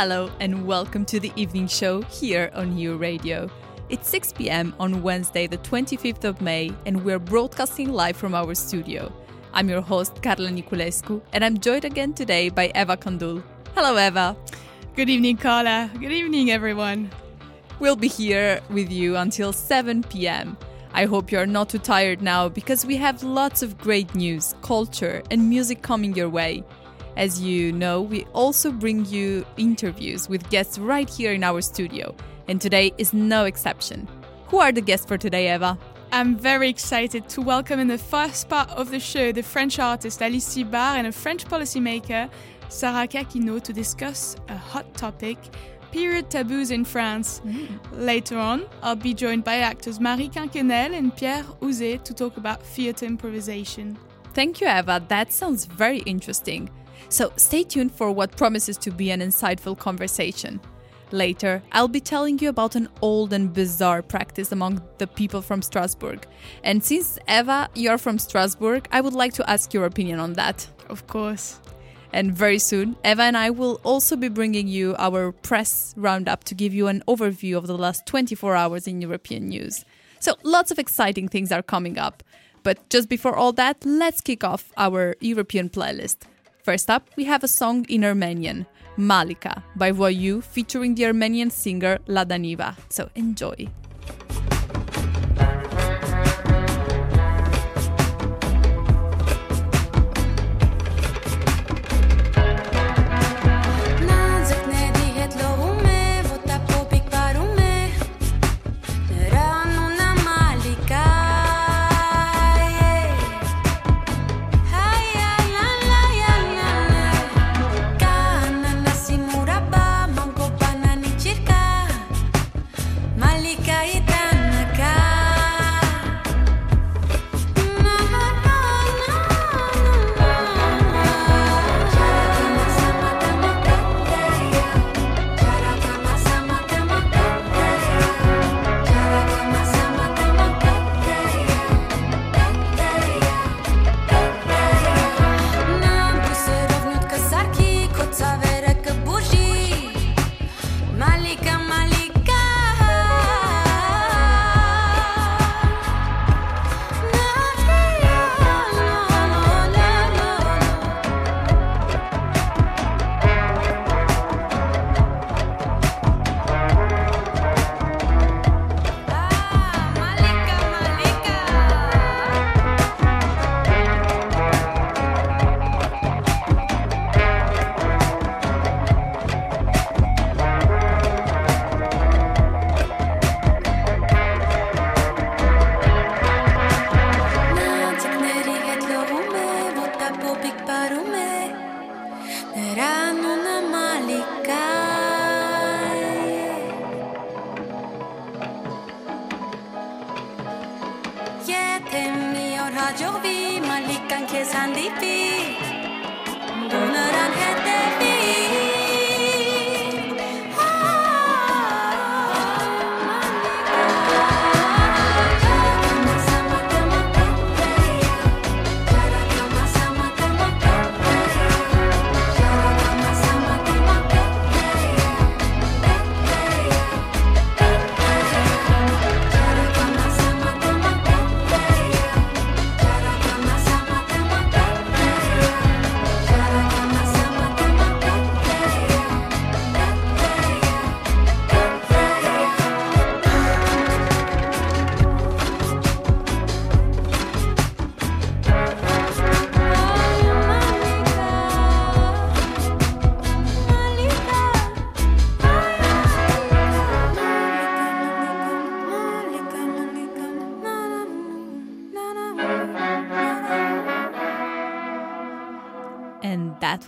Hello and welcome to the evening show here on New Radio. It's 6 p.m. on Wednesday, the 25th of May, and we're broadcasting live from our studio. I'm your host, Carla Niculescu, and I'm joined again today by Eva Kandul. Hello, Eva. Good evening, Carla. Good evening, everyone. We'll be here with you until 7 p.m. I hope you're not too tired now because we have lots of great news, culture, and music coming your way. As you know, we also bring you interviews with guests right here in our studio, and today is no exception. Who are the guests for today, Eva? I'm very excited to welcome in the first part of the show the French artist Alice Bar and a French policymaker, Sarah Kakino, to discuss a hot topic period taboos in France. Mm. Later on, I'll be joined by actors Marie Quinquenel and Pierre Ouzet to talk about theatre improvisation. Thank you, Eva. That sounds very interesting. So stay tuned for what promises to be an insightful conversation. Later, I'll be telling you about an old and bizarre practice among the people from Strasbourg. And since Eva, you're from Strasbourg, I would like to ask your opinion on that. Of course. And very soon, Eva and I will also be bringing you our press roundup to give you an overview of the last 24 hours in European news. So, lots of exciting things are coming up. But just before all that, let's kick off our European playlist. First up, we have a song in Armenian, Malika by Voyou, featuring the Armenian singer Lada Niva. So, enjoy.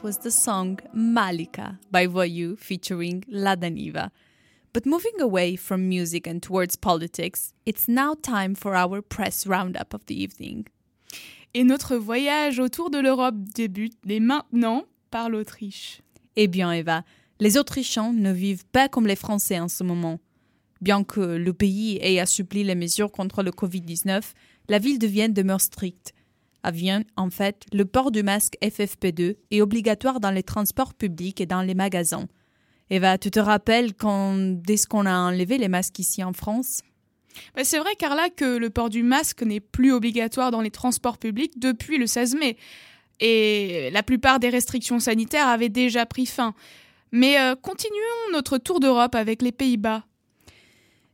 Was the song Malika by Voyou featuring Lada Niva. But moving away from music and towards politics, it's now time for our press roundup of the evening. Et notre voyage autour de l'Europe débute dès maintenant par l'Autriche. Eh bien, Eva, les Autrichiens ne vivent pas comme les Français en ce moment. Bien que le pays ait assoupli les mesures contre le Covid-19, la ville de Vienne demeure stricte à Vienne, en fait, le port du masque FFP2 est obligatoire dans les transports publics et dans les magasins. Eva, tu te rappelles quand, dès qu'on a enlevé les masques ici en France? Bah, C'est vrai, Carla, que le port du masque n'est plus obligatoire dans les transports publics depuis le 16 mai. Et la plupart des restrictions sanitaires avaient déjà pris fin. Mais euh, continuons notre tour d'Europe avec les Pays-Bas.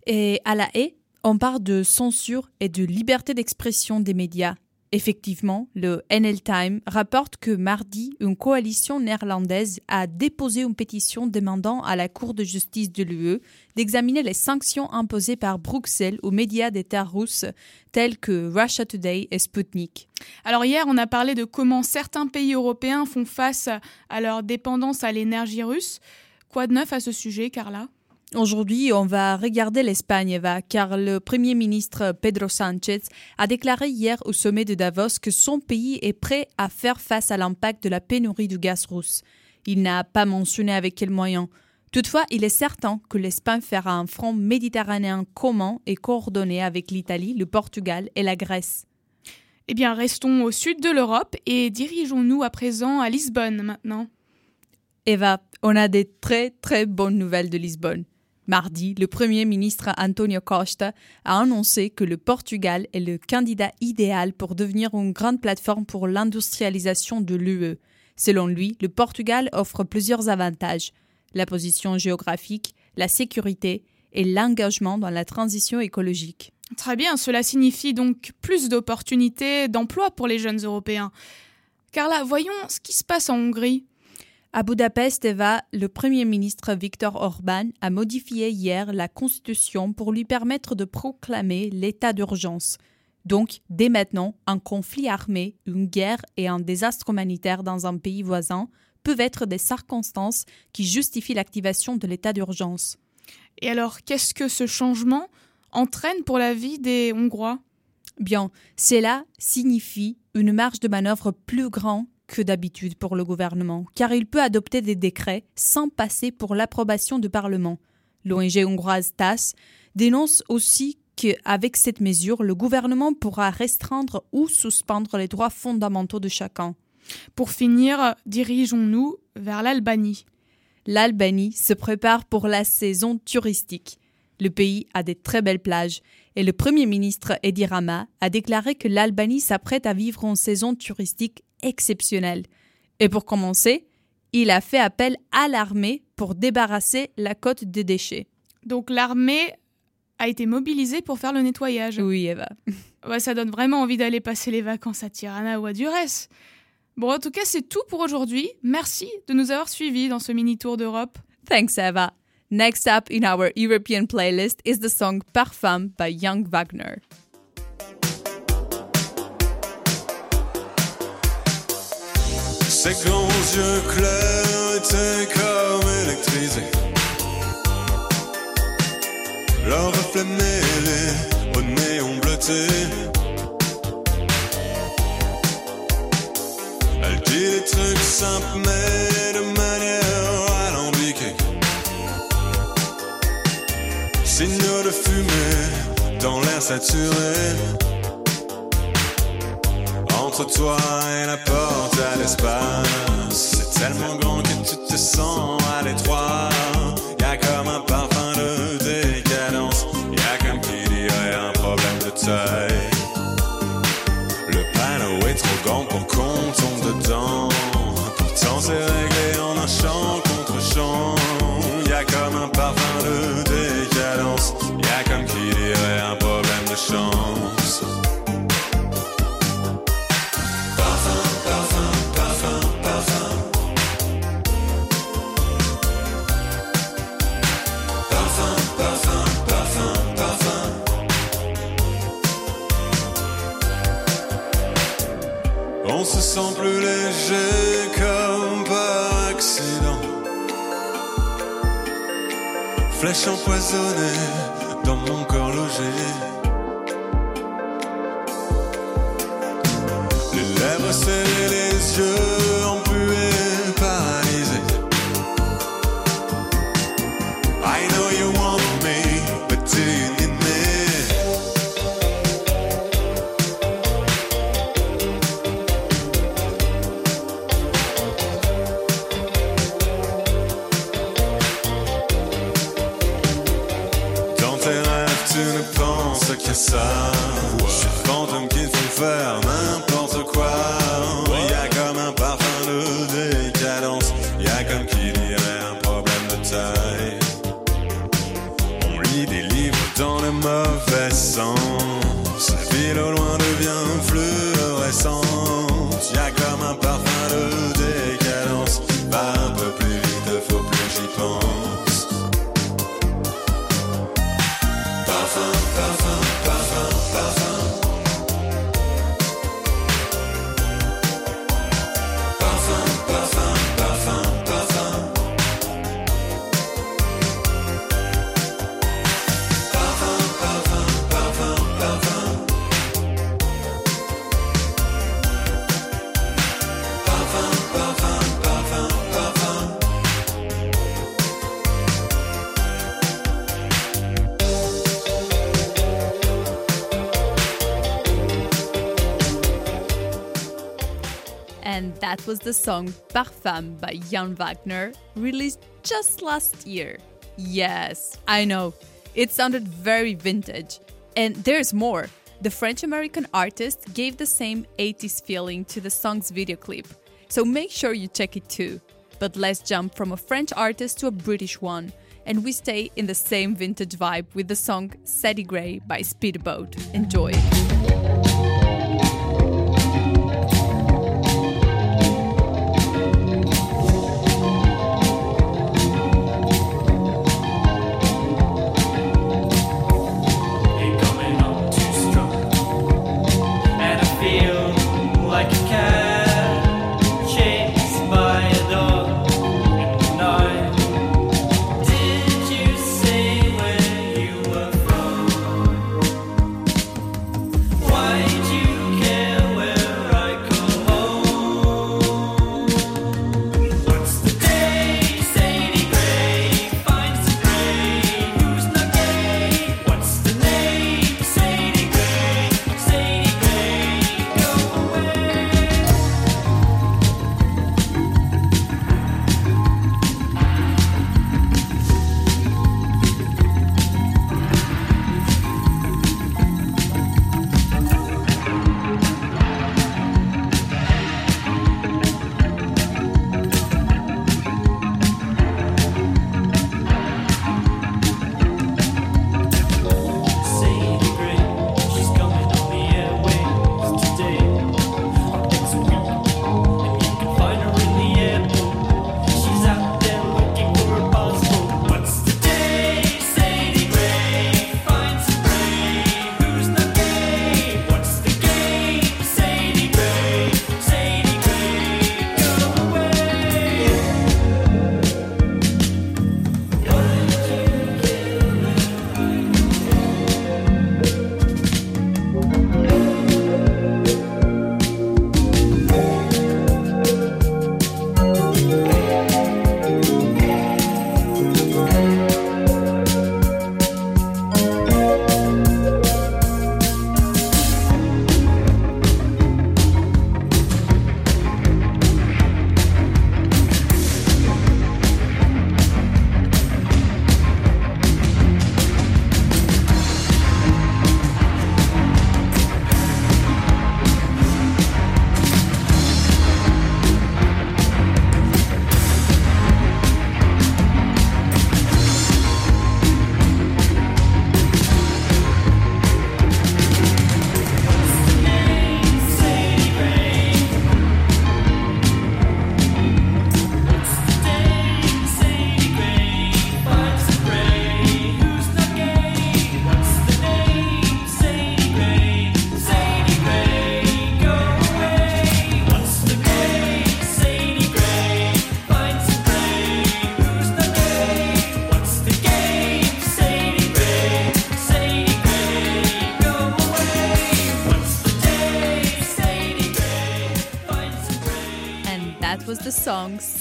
Et à La Haye, on parle de censure et de liberté d'expression des médias. Effectivement, le NL Time rapporte que mardi, une coalition néerlandaise a déposé une pétition demandant à la Cour de justice de l'UE d'examiner les sanctions imposées par Bruxelles aux médias d'État russes tels que Russia Today et Sputnik. Alors hier, on a parlé de comment certains pays européens font face à leur dépendance à l'énergie russe. Quoi de neuf à ce sujet, Carla? Aujourd'hui, on va regarder l'Espagne, Eva, car le Premier ministre Pedro Sánchez a déclaré hier au sommet de Davos que son pays est prêt à faire face à l'impact de la pénurie du gaz russe. Il n'a pas mentionné avec quels moyens. Toutefois, il est certain que l'Espagne fera un front méditerranéen commun et coordonné avec l'Italie, le Portugal et la Grèce. Eh bien, restons au sud de l'Europe et dirigeons-nous à présent à Lisbonne maintenant. Eva, on a des très très bonnes nouvelles de Lisbonne. Mardi, le Premier ministre Antonio Costa a annoncé que le Portugal est le candidat idéal pour devenir une grande plateforme pour l'industrialisation de l'UE. Selon lui, le Portugal offre plusieurs avantages la position géographique, la sécurité et l'engagement dans la transition écologique. Très bien, cela signifie donc plus d'opportunités d'emploi pour les jeunes Européens. Car là, voyons ce qui se passe en Hongrie. À Budapest, Eva, le Premier ministre Viktor Orban a modifié hier la Constitution pour lui permettre de proclamer l'état d'urgence. Donc, dès maintenant, un conflit armé, une guerre et un désastre humanitaire dans un pays voisin peuvent être des circonstances qui justifient l'activation de l'état d'urgence. Et alors, qu'est-ce que ce changement entraîne pour la vie des Hongrois? Bien, cela signifie une marge de manœuvre plus grande que d'habitude pour le gouvernement, car il peut adopter des décrets sans passer pour l'approbation du Parlement. L'ONG hongroise TAS dénonce aussi qu'avec cette mesure, le gouvernement pourra restreindre ou suspendre les droits fondamentaux de chacun. Pour finir, dirigeons-nous vers l'Albanie. L'Albanie se prépare pour la saison touristique. Le pays a des très belles plages et le Premier ministre Edi Rama a déclaré que l'Albanie s'apprête à vivre une saison touristique exceptionnelle. Et pour commencer, il a fait appel à l'armée pour débarrasser la côte des déchets. Donc l'armée a été mobilisée pour faire le nettoyage. Oui, Eva. Ouais, ça donne vraiment envie d'aller passer les vacances à Tirana ou à Durès. Bon, en tout cas, c'est tout pour aujourd'hui. Merci de nous avoir suivis dans ce mini tour d'Europe. Thanks, Eva. Next up in our European playlist is the song Parfum by Young Wagner. Ses grands yeux clairs étaient comme électrisés. Leur reflet mêlé au néon bleuté. Elle dit des trucs simples mais de manière alambiquée. Signe de fumée dans l'air saturé entre toi et la porte à l'espace. C'est tellement grand que tu te sens à l'étroit. Flèche empoisonnée dans mon corps logé. That was the song Parfum by Jan Wagner, released just last year. Yes, I know, it sounded very vintage. And there's more. The French American artist gave the same 80s feeling to the song's video clip, so make sure you check it too. But let's jump from a French artist to a British one, and we stay in the same vintage vibe with the song Sadie Gray by Speedboat. Enjoy.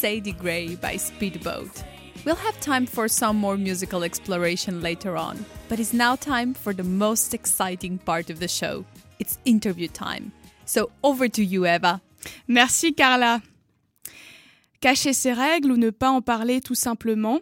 Sadie Gray by Speedboat. We'll have time for some more musical exploration later on, but it's now time for the most exciting part of the show. It's interview time. So over to you, Eva. Merci Carla. Cacher ses règles ou ne pas en parler tout simplement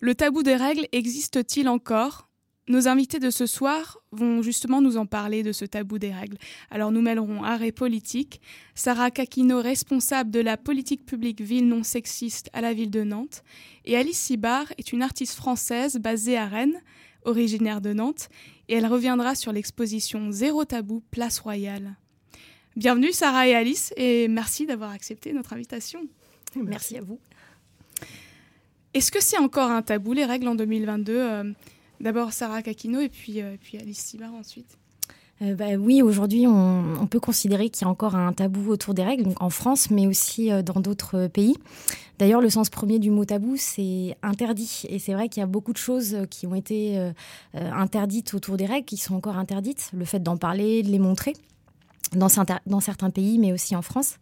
Le tabou des règles existe-t-il encore nos invités de ce soir vont justement nous en parler de ce tabou des règles. Alors nous mêlerons art et politique. Sarah Kakino, responsable de la politique publique ville non sexiste à la ville de Nantes, et Alice Sibar est une artiste française basée à Rennes, originaire de Nantes, et elle reviendra sur l'exposition Zéro tabou, place royale. Bienvenue Sarah et Alice, et merci d'avoir accepté notre invitation. Merci à vous. Est-ce que c'est encore un tabou, les règles en 2022 Euh, D'abord Sarah Kakino et puis, euh, puis Alice Sibar ensuite. Euh, bah oui, aujourd'hui, on, peut considérer qu'il y a encore un tabou autour des règles, donc en France, mais aussi euh, dans d'autres pays. D'ailleurs, le sens premier du mot tabou, c'est interdit. Et c'est vrai qu'il y a beaucoup de choses qui ont été interdites autour des règles, qui sont encore interdites. Le fait d'en parler, de les montrer. Dans, certains- dans certains pays, mais aussi en France.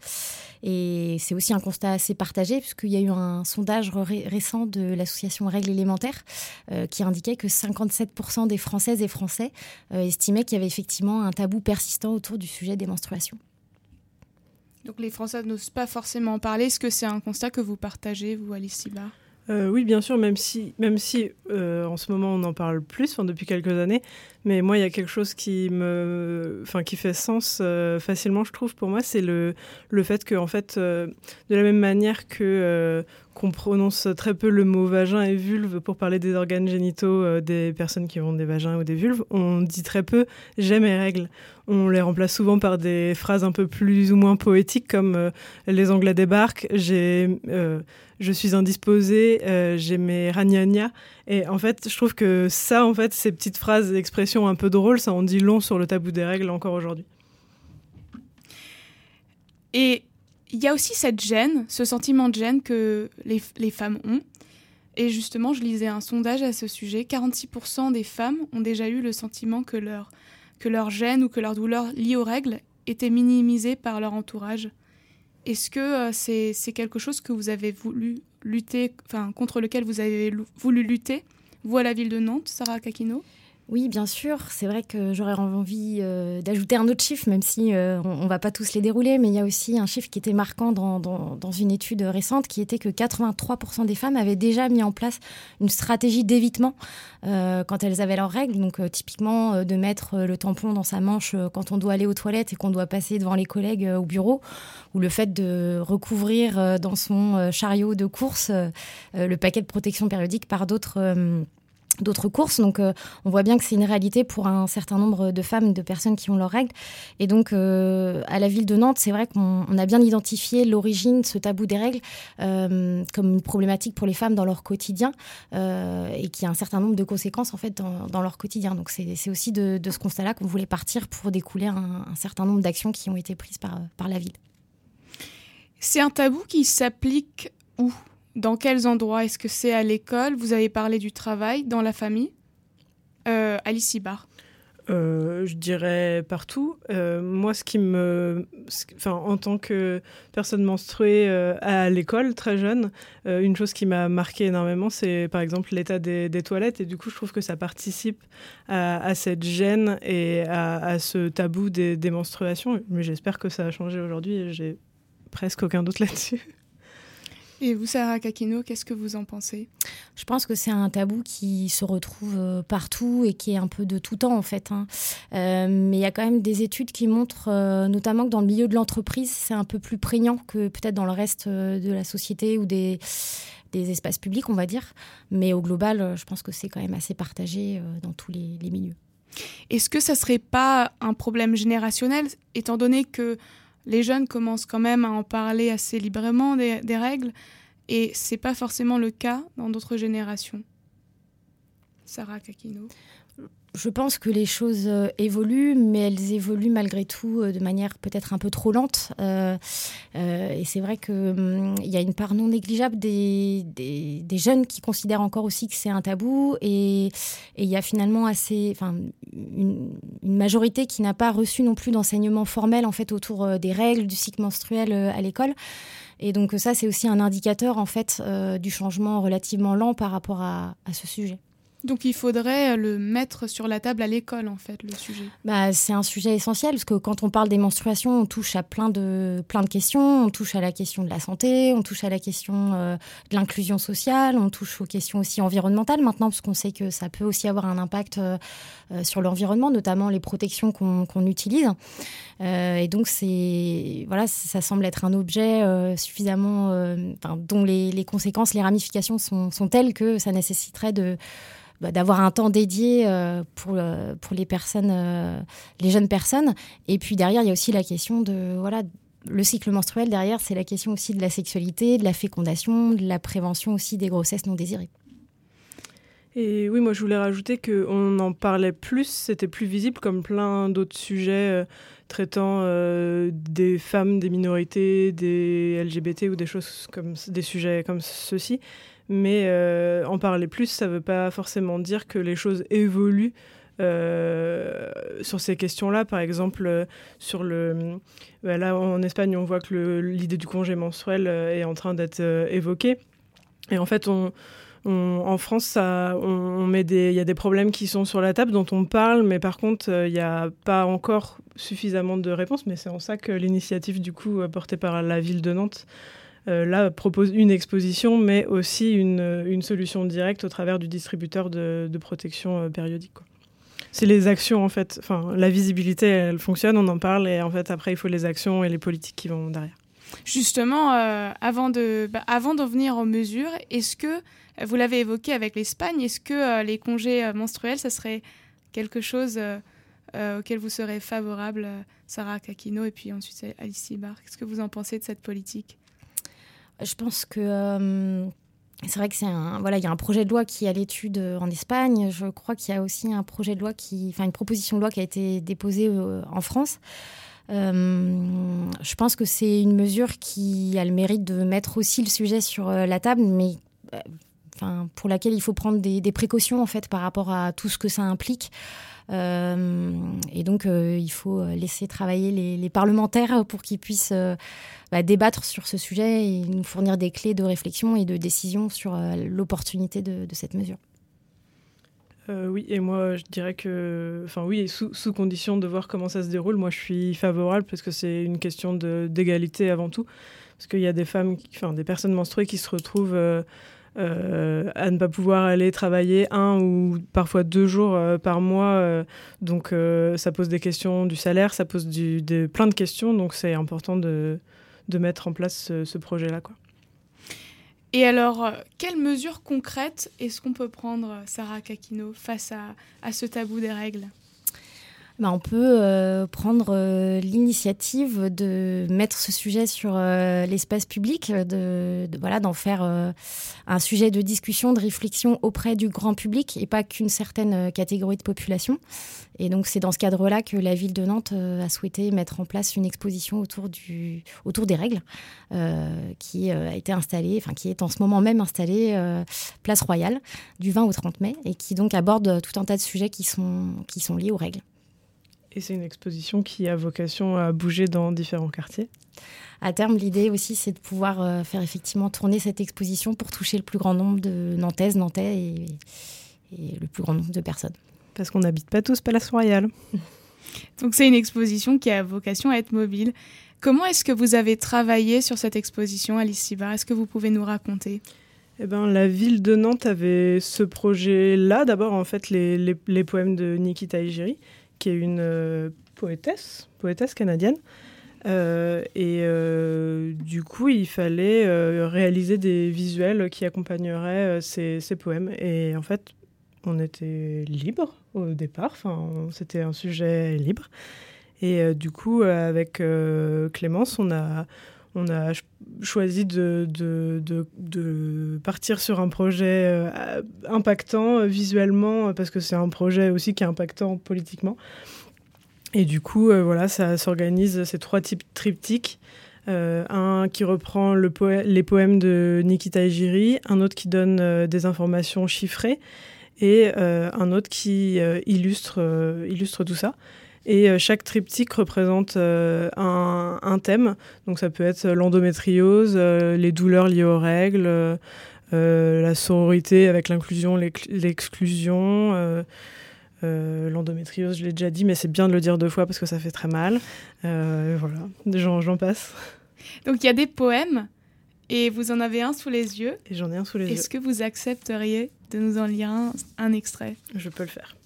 Et c'est aussi un constat assez partagé, puisqu'il y a eu un sondage ré- récent de l'association Règles élémentaires euh, qui indiquait que 57% des Françaises et Français euh, estimaient qu'il y avait effectivement un tabou persistant autour du sujet des menstruations. Donc les Français n'osent pas forcément en parler. Est-ce que c'est un constat que vous partagez, vous, Alice Sibar Euh, oui, bien sûr, même si, même si euh, en ce moment on en parle plus, enfin, depuis quelques années, mais moi il y a quelque chose qui me, enfin, qui fait sens euh, facilement, je trouve, pour moi, c'est le, le fait que, en fait, euh, de la même manière que euh, qu'on prononce très peu le mot vagin et vulve pour parler des organes génitaux des personnes qui ont des vagins ou des vulves, on dit très peu j'aime mes règles. On les remplace souvent par des phrases un peu plus ou moins poétiques comme les Anglais débarquent, j'ai je suis indisposée, j'ai mes ragnagnas. Et en fait, je trouve que ça, en fait, ces petites phrases, expressions un peu drôles, ça en dit long sur le tabou des règles encore aujourd'hui. Et il y a aussi cette gêne, ce sentiment de gêne que les, les femmes ont. Et justement, je lisais un sondage à ce sujet. 46% des femmes ont déjà eu le sentiment que leur, que leur gêne ou que leur douleur liée aux règles était minimisée par leur entourage. Est-ce que euh, c'est quelque chose que vous avez voulu lutter, enfin, contre lequel vous avez voulu lutter, vous à la ville de Nantes, Sarah Kakino? Oui, bien sûr. C'est vrai que j'aurais envie euh, d'ajouter un autre chiffre, même si euh, on ne va pas tous les dérouler, mais il y a aussi un chiffre qui était marquant dans, une étude récente, qui était que 83% des femmes avaient déjà mis en place une stratégie d'évitement euh, quand elles avaient leurs règles. Donc typiquement de mettre le tampon dans sa manche quand on doit aller aux toilettes et qu'on doit passer devant les collègues au bureau, ou le fait de recouvrir dans son chariot de course le paquet de protection périodique par d'autres... d'autres courses. Donc, euh, on voit bien que c'est une réalité pour un certain nombre de femmes, de personnes qui ont leurs règles. Et donc, euh, à la ville de Nantes, c'est vrai qu'on on a bien identifié l'origine, ce tabou des règles, euh, comme une problématique pour les femmes dans leur quotidien et qui a un certain nombre de conséquences en fait dans, leur quotidien. Donc, c'est aussi de, de ce constat-là qu'on voulait partir pour découler un, un certain nombre d'actions qui ont été prises par, par la ville. C'est un tabou qui s'applique où? Dans quels endroits Est-ce que c'est à l'école? Vous avez parlé du travail, dans la famille? Euh, Alice. Euh, je dirais partout. Euh, moi, ce qui me, enfin, en tant que personne menstruée euh, à l'école très jeune, une chose qui m'a marqué énormément, c'est par exemple l'état des, toilettes. Et du coup, je trouve que ça participe à, cette gêne et à, ce tabou des, menstruations. Mais j'espère que ça a changé aujourd'hui. J'ai presque aucun doute là-dessus. Et vous, Sarah Kakino, qu'est-ce que vous en pensez? Je pense que c'est un tabou qui se retrouve euh, partout et qui est un peu de tout temps en fait. hein. Euh, mais il y a quand même des études qui montrent, euh, notamment que dans le milieu de l'entreprise, c'est un peu plus prégnant que peut-être dans le reste de la société ou des, des espaces publics, on va dire. Mais au global, je pense que c'est quand même assez partagé euh, dans tous les, les milieux. Est-ce que ça serait pas un problème générationnel, étant donné que les jeunes commencent quand même à en parler assez librement des, règles, et c'est pas forcément le cas dans d'autres générations Sarah Kakino. Je pense que les choses euh, évoluent, mais elles évoluent malgré tout euh, de manière peut-être un peu trop lente. Euh, et c'est vrai qu'il y a une part non négligeable des, jeunes qui considèrent encore aussi que c'est un tabou. Et il y a finalement assez, une, majorité qui n'a pas reçu non plus d'enseignement formel en fait autour des règles, du cycle menstruel à l'école. Et donc ça, c'est aussi un indicateur en fait du changement relativement lent par rapport à ce sujet. Donc il faudrait euh, le mettre sur la table à l'école, en fait, le sujet. Bah, c'est un sujet essentiel parce que quand on parle des menstruations, on touche à plein de, plein de questions. On touche à la question de la santé, on touche à la question euh, de l'inclusion sociale, on touche aux questions aussi environnementales maintenant parce qu'on sait que ça peut aussi avoir un impact euh, sur l'environnement, notamment les protections qu'on utilise. Et donc, voilà, ça semble être un objet suffisamment, dont les, les conséquences, les ramifications sont, sont telles que ça nécessiterait de bah, d'avoir un temps dédié euh, pour, euh, pour les personnes, euh, les jeunes personnes. Et puis derrière, il y a aussi la question de voilà, le cycle menstruel. Derrière, c'est la question aussi de la sexualité, de la fécondation, de la prévention aussi des grossesses non désirées. Et oui, moi je voulais rajouter qu'on en parlait plus, c'était plus visible comme plein d'autres sujets traitant des femmes, des minorités, des LGBT ou des choses comme des sujets comme ceux-ci. Mais euh, en parler plus, ça ne veut pas forcément dire que les choses évoluent euh, sur ces questions-là. Par exemple, euh, sur le, bah là en Espagne, on voit que l'idée du congé menstruel euh, est en train d'être évoquée. Et en fait, en France, il y a des problèmes qui sont sur la table dont on parle, mais par contre, il n'y a pas encore suffisamment de réponses. Mais c'est en ça que l'initiative, du coup, portée par la ville de Nantes, là, propose une exposition, mais aussi une, solution directe au travers du distributeur de, protection euh, périodique. C'est les actions, en fait. Enfin, la visibilité, elle fonctionne, on en parle, et en fait, après, il faut les actions et les politiques qui vont derrière. Justement, euh, avant de, bah, avant d'en venir aux mesures, est-ce que, euh, vous l'avez évoqué avec l'Espagne, est-ce que euh, les congés euh, menstruels, ça serait quelque chose euh, euh, auquel vous serez favorable, euh, Sarah Kakino, et puis ensuite euh, Alice Sibar Qu'est-ce que vous en pensez de cette politique? Je pense que euh, c'est vrai que c'est un voilà, il y a un projet de loi qui est à l'étude euh, en Espagne. Je crois qu'il y a aussi un projet de loi qui, enfin une proposition de loi qui a été déposée euh, en France. Je pense que c'est une mesure qui a le mérite de mettre aussi le sujet sur la table, mais pour laquelle il faut prendre des, des précautions en fait par rapport à tout ce que ça implique. Euh, et donc, euh, il faut laisser travailler les, parlementaires pour qu'ils puissent euh, bah, débattre sur ce sujet et nous fournir des clés de réflexion et de décision sur euh, l'opportunité de, cette mesure. Euh, oui, et moi je dirais que, enfin oui, sous, sous condition de voir comment ça se déroule, moi je suis favorable parce que c'est une question d'égalité avant tout. Parce qu'il y a des femmes, enfin des personnes menstruées qui se retrouvent euh, euh, à ne pas pouvoir aller travailler un ou parfois deux jours euh, par mois. euh, donc ça pose des questions du salaire, ça pose du, des, plein de questions. Donc c'est important de, de mettre en place ce, projet-là. quoi. Et alors, quelles mesures concrètes est-ce qu'on peut prendre, Sarah Kakino, face à, à ce tabou des règles? Bah, on peut euh, prendre euh, l'initiative de mettre ce sujet sur euh, l'espace public, d'en faire un sujet de discussion, de réflexion auprès du grand public et pas qu'une certaine catégorie de population. Et donc c'est dans ce cadre-là que la ville de Nantes a souhaité mettre en place une exposition autour des règles qui a été installée, qui est en ce moment même installée place Royale du 20 au 30 mai et qui donc aborde tout un tas de sujets qui sont liés aux règles. Et c'est une exposition qui a vocation à bouger dans différents quartiers. À terme, l'idée aussi, c'est de pouvoir euh, faire effectivement tourner cette exposition pour toucher le plus grand nombre de Nantaises, Nantais et, et le plus grand nombre de personnes. Parce qu'on n'habite pas tous Palace Royal. Donc c'est une exposition qui a vocation à être mobile. Comment est-ce que vous avez travaillé sur cette exposition, Alice Sibar Est-ce que vous pouvez nous raconter? Eh ben, la ville de Nantes avait ce projet-là. D'abord, en fait, les, les- les poèmes de Nikita Ejiri, qui est une euh, poétesse, poétesse canadienne. Euh, et euh, du coup, il fallait réaliser des visuels qui accompagneraient ces, ces poèmes. Et en fait, on était libre au départ. Enfin, c'était un sujet libre. Et du coup, avec Clémence, on a, on a ch- choisi de, partir sur un projet euh, impactant euh, visuellement, euh, parce que c'est un projet aussi qui est impactant politiquement. Et du coup, voilà, ça s'organise ces trois types triptyques. Un qui reprend les poèmes de Nikita Ejiri, un autre qui donne des informations chiffrées et un autre qui illustre tout ça. Et euh, chaque triptyque représente euh, un, un thème. Donc ça peut être l'endométriose, euh, les douleurs liées aux règles, euh, la sororité avec l'inclusion, l'ex- l'exclusion, l'endométriose, je l'ai déjà dit, mais c'est bien de le dire deux fois parce que ça fait très mal. Voilà, j'en passe. Donc il y a des poèmes et vous en avez un sous les yeux. Et j'en ai un sous les yeux. Est-ce que vous accepteriez de nous en lire un, un extrait? Je peux le faire.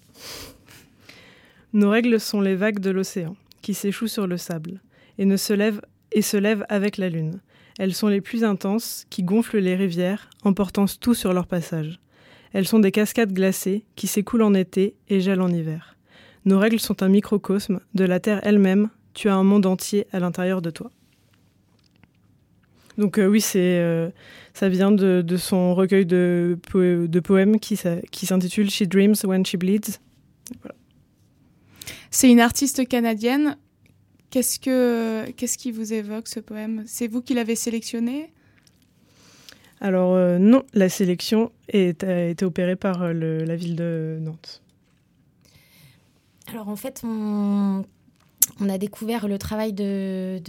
Nos règles sont les vagues de l'océan, qui s'échouent sur le sable, et ne se lèvent et se lèvent avec la lune. Elles sont les plus intenses, qui gonflent les rivières, emportant tout sur leur passage. Elles sont des cascades glacées, qui s'écoulent en été et gèlent en hiver. Nos règles sont un microcosme de la Terre elle-même, tu as un monde entier à l'intérieur de toi. Donc euh, oui, c'est euh, ça vient de, son recueil de, po- de poèmes qui, qui s'intitule She Dreams When She Bleeds. C'est une artiste canadienne. Qu'est-ce que qu'est-ce qui vous évoque ce poème? C'est vous qui l'avez sélectionné? Alors euh, non, la sélection est, a été opérée par euh, le- la ville de Nantes. Alors en fait, on, on a découvert le travail de,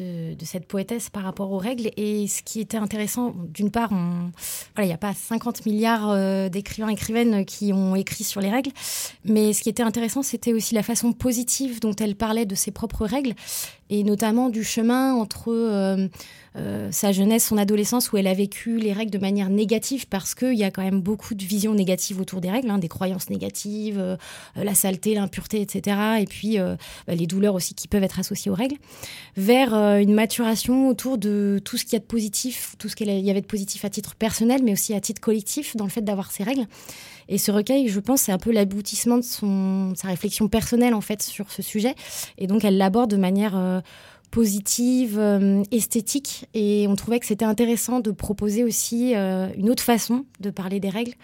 cette poétesse par rapport aux règles. Et ce qui était intéressant, d'une part, il n'y a pas 50 milliards euh, d'écrivains écrivaines qui ont écrit sur les règles. Mais ce qui était intéressant, c'était aussi la façon positive dont elle parlait de ses propres règles. Et notamment du chemin entre euh, euh, sa jeunesse, son adolescence, où elle a vécu les règles de manière négative, parce qu'il y a quand même beaucoup de visions négatives autour des règles, hein, des croyances négatives, euh, la saleté, l'impureté, etc. Et puis euh, bah, les douleurs aussi qui peuvent être associées aux règles, vers une maturation autour de tout ce qu'il y a de positif, tout ce qu'il y avait de positif à titre personnel, mais aussi à titre collectif dans le fait d'avoir ces règles. Et ce recueil, je pense, c'est un peu l'aboutissement de sa réflexion personnelle en fait sur ce sujet. Et donc elle l'aborde de manière positive, euh, esthétique. Et on trouvait que c'était intéressant de proposer aussi euh, une autre façon de parler des règles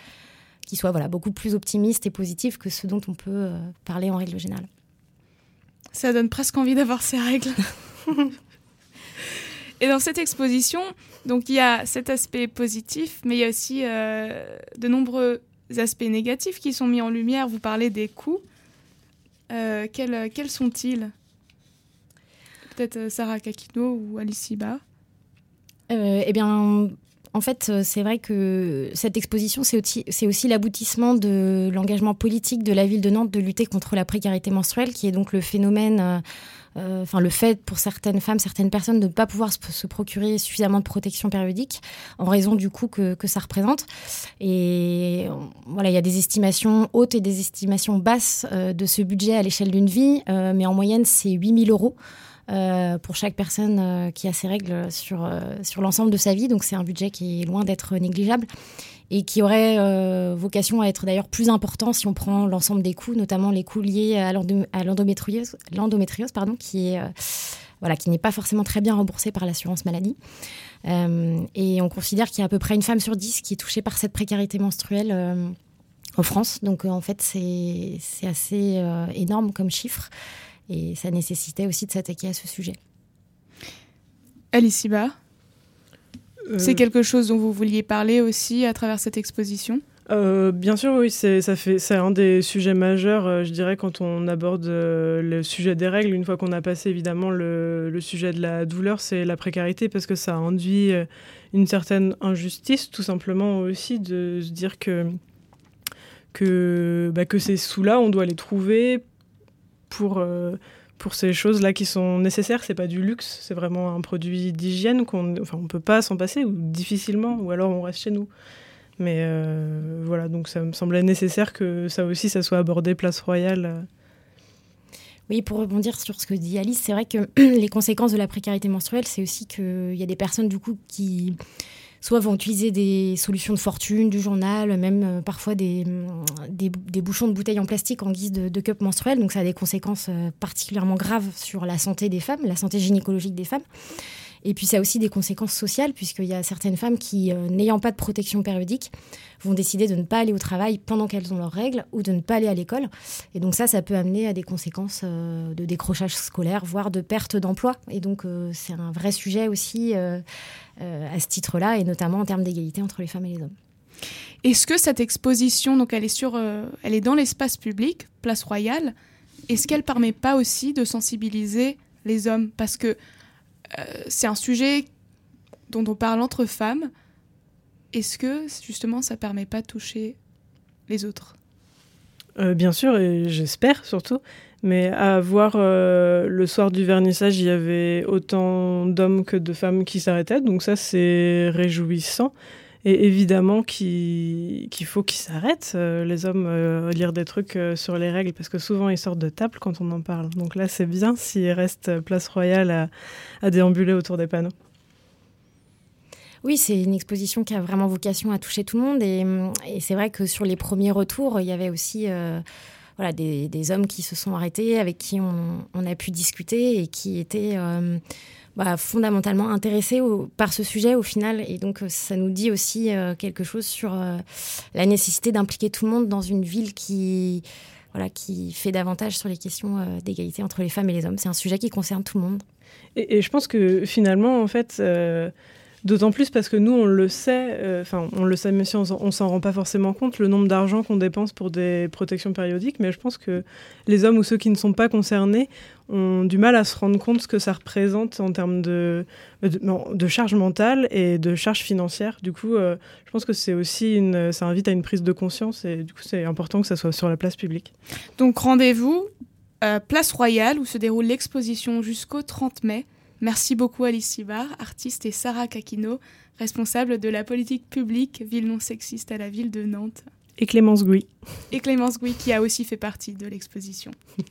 qui soit voilà, beaucoup plus optimiste et positive que ce dont on peut euh, parler en règle générale. Ça donne presque envie d'avoir ces règles. Et dans cette exposition, donc il y a cet aspect positif, mais il y a aussi de nombreux aspects négatifs qui sont mis en lumière. Vous parlez des coûts. Quels, quels sont-ils? Peut-être euh, Sarah Kakino ou Alice Iba. Euh, eh bien, en fait, euh, c'est vrai que cette exposition, c'est aussi, l'aboutissement de l'engagement politique de la ville de Nantes de lutter contre la précarité menstruelle, qui est donc le phénomène, enfin le fait pour certaines femmes, certaines personnes de ne pas pouvoir se, procurer suffisamment de protection périodique en raison du coût que, ça représente. Et voilà, il y a des estimations hautes et des estimations basses de ce budget à l'échelle d'une vie, mais en moyenne, c'est 8000 euros euh, pour chaque personne euh, qui a ses règles sur, euh, sur l'ensemble de sa vie. Donc c'est un budget qui est loin d'être négligeable et qui aurait vocation à être d'ailleurs plus important si on prend l'ensemble des coûts, notamment les coûts liés à l'endo- à l'endométriose, qui est... voilà, qui n'est pas forcément très bien remboursée par l'assurance maladie. Et on considère qu'il y a à peu près une femme sur dix qui est touchée par cette précarité menstruelle en France. Donc euh, en fait, c'est assez énorme comme chiffre. Et ça nécessitait aussi de s'attaquer à ce sujet. Alice Iba, Euh, c'est quelque chose dont vous vouliez parler aussi à travers cette exposition? Euh, bien sûr, oui, c'est ça fait c'est un des sujets majeurs, euh, je dirais, quand on aborde euh, le sujet des règles. Une fois qu'on a passé évidemment le, le sujet de la douleur, c'est la précarité parce que ça induit une certaine injustice, tout simplement aussi de se dire que que bah, que ces sous-là, on doit les trouver pour euh, pour ces choses-là qui sont nécessaires. C'est pas du luxe, c'est vraiment un produit d'hygiène qu'on, enfin, on peut pas s'en passer ou difficilement, ou alors on reste chez nous. Mais euh, voilà, donc ça me semblait nécessaire que ça aussi, ça soit abordé place royale. Oui, pour rebondir sur ce que dit Alice, c'est vrai que les conséquences de la précarité menstruelle, c'est aussi qu'il y a des personnes du coup qui soit vont utiliser des solutions de fortune, du journal, même euh, parfois des, bouchons de bouteilles en plastique en guise de, de cup menstruel. Donc ça a des conséquences euh, particulièrement graves sur la santé des femmes, la santé gynécologique des femmes. Et puis ça a aussi des conséquences sociales, puisqu'il y a certaines femmes qui, euh, n'ayant pas de protection périodique, vont décider de ne pas aller au travail pendant qu'elles ont leurs règles ou de ne pas aller à l'école. Et donc ça, ça peut amener à des conséquences euh, de décrochage scolaire, voire de perte d'emploi. Et donc euh, c'est un vrai sujet aussi à ce titre-là, et notamment en termes d'égalité entre les femmes et les hommes. Est-ce que cette exposition, donc elle est sur, elle est dans l'espace public, place Royale, est-ce qu'elle permet pas aussi de sensibiliser les hommes? Parce que c'est un sujet dont on parle entre femmes, est-ce que justement ça permet pas de toucher les autres? Euh, bien sûr, et j'espère surtout. Mais à voir euh, le soir du vernissage, il y avait autant d'hommes que de femmes qui s'arrêtaient. Donc ça, c'est réjouissant. Et évidemment qu'il faut qu'ils s'arrêtent, euh, les hommes, euh, lire des trucs euh, sur les règles, parce que souvent ils sortent de table quand on en parle. Donc là, c'est bien s'il reste euh, place royale à, déambuler autour des panneaux. Oui, c'est une exposition qui a vraiment vocation à toucher tout le monde. Et, c'est vrai que sur les premiers retours, il y avait aussi des, hommes qui se sont arrêtés, avec qui on, a pu discuter et qui étaient bah, fondamentalement intéressés au- par ce sujet au final. Et donc, euh, ça nous dit aussi euh, quelque chose sur euh, la nécessité d'impliquer tout le monde dans une ville qui, voilà, qui fait davantage sur les questions d'égalité entre les femmes et les hommes. C'est un sujet qui concerne tout le monde. Et, je pense que finalement, en fait, d'autant plus parce que nous, on le sait, euh, enfin, on le sait, mais si on, on s'en rend pas forcément compte, le nombre d'argent qu'on dépense pour des protections périodiques, mais je pense que les hommes ou ceux qui ne sont pas concernés ont du mal à se rendre compte ce que ça représente en termes de, de, de charge mentale et de charge financière. Du coup, euh, je pense que c'est aussi ça invite à une prise de conscience et du coup, c'est important que ça soit sur la place publique. Donc rendez-vous euh, Place Royale où se déroule l'exposition jusqu'au 30 mai. Merci beaucoup Alice Sibard, artiste, et Sarah Kakino, responsable de la politique publique ville non sexiste à la ville de Nantes. Et Clémence Gouy. Et Clémence Gouy qui a aussi fait partie de l'exposition.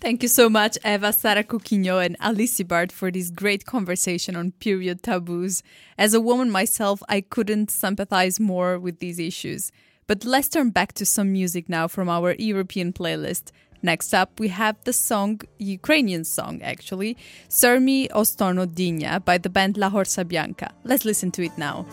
Thank you so much, Eva, Sara Coquinho, and Alice Bart for this great conversation on period taboos. As a woman myself, I couldn't sympathize more with these issues. But let's turn back to some music now from our European playlist. Next up, we have the song, Ukrainian song actually, Sermi Ostorno Dinya by the band La Horsa Bianca. Let's listen to it now.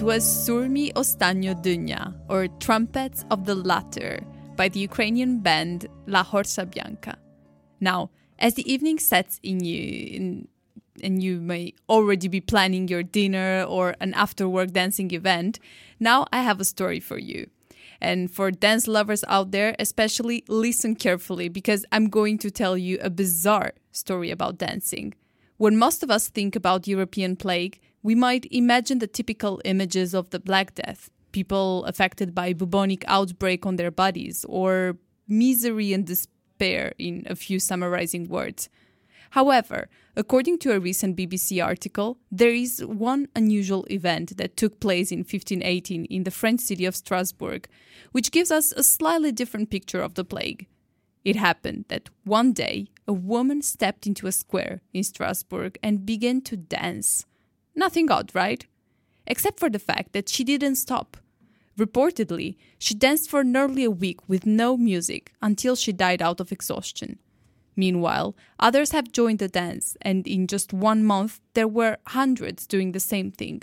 That was Surmi Ostanyo Dunya, or Trumpets of the Latter, by the Ukrainian band La Horsa Bianca. Now, as the evening sets in you, in, and you may already be planning your dinner or an after work dancing event, now I have a story for you. And for dance lovers out there, especially listen carefully because I'm going to tell you a bizarre story about dancing. When most of us think about European plague, we might imagine the typical images of the Black Death, people affected by bubonic outbreak on their bodies, or misery and despair in a few summarizing words. However, according to a recent BBC article, there is one unusual event that took place in 1518 in the French city of Strasbourg, which gives us a slightly different picture of the plague. It happened that one day a woman stepped into a square in Strasbourg and began to dance. Nothing odd, right? Except for the fact that she didn't stop. Reportedly, she danced for nearly a week with no music until she died out of exhaustion. Meanwhile, others have joined the dance, and in just one month, there were hundreds doing the same thing.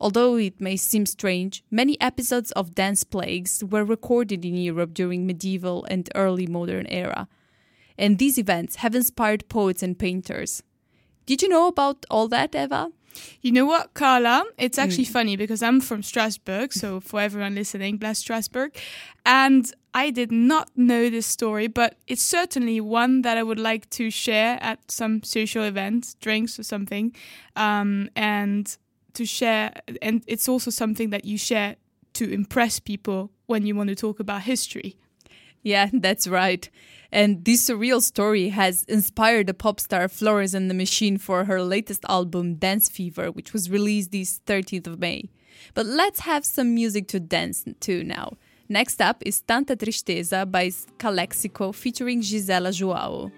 Although it may seem strange, many episodes of dance plagues were recorded in Europe during medieval and early modern era. And these events have inspired poets and painters. Did you know about all that, Eva? You know what, Carla? It's actually funny because I'm from Strasbourg, so for everyone listening, bless Strasbourg. And I did not know this story, but it's certainly one that I would like to share at some social events, drinks or something. Um, and to share, and it's also something that you share to impress people when you want to talk about history. Yeah, that's right. And this surreal story has inspired the pop star Florence and the Machine for her latest album, Dance Fever, which was released this 13th of May. But let's have some music to dance to now. Next up is Tanta Tristeza by Calexico featuring Gisela Joao.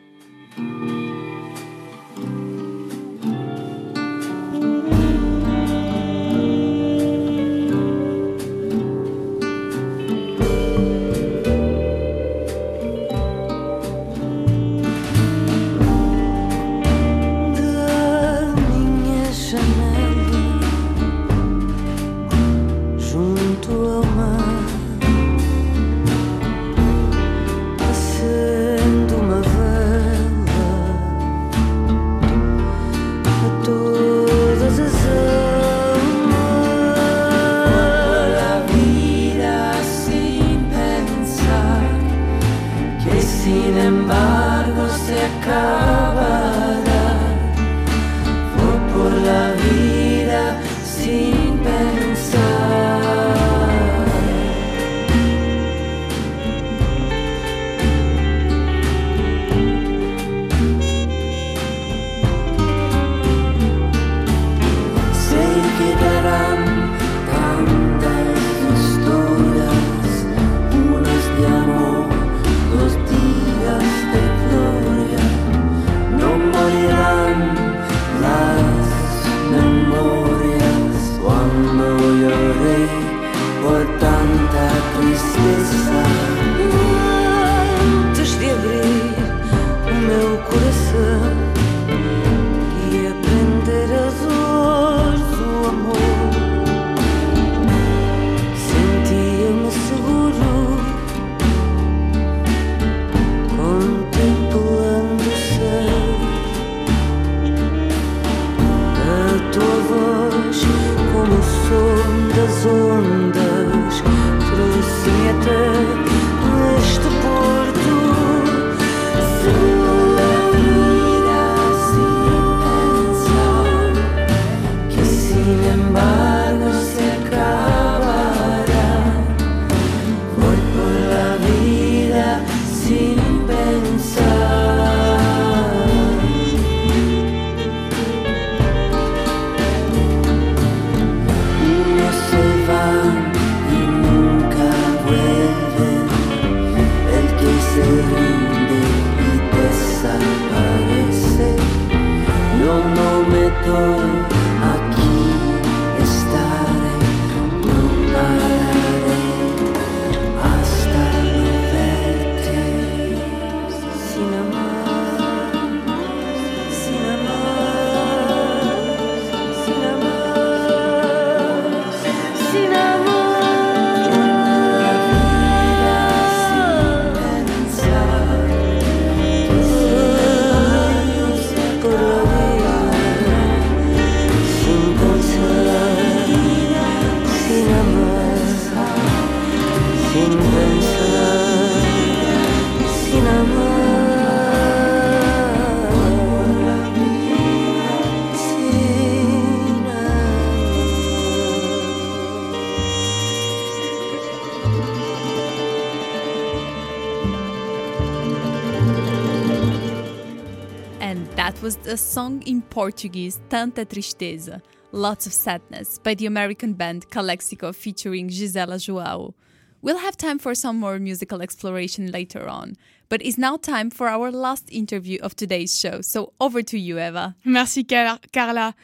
A song in Portuguese, Tanta Tristeza, Lots of Sadness, by the American band Calexico featuring Gisela Joao. We'll have time for some more musical exploration later on, but it's now time for our last interview of today's show. So over to you, Eva. Merci Car- Carla.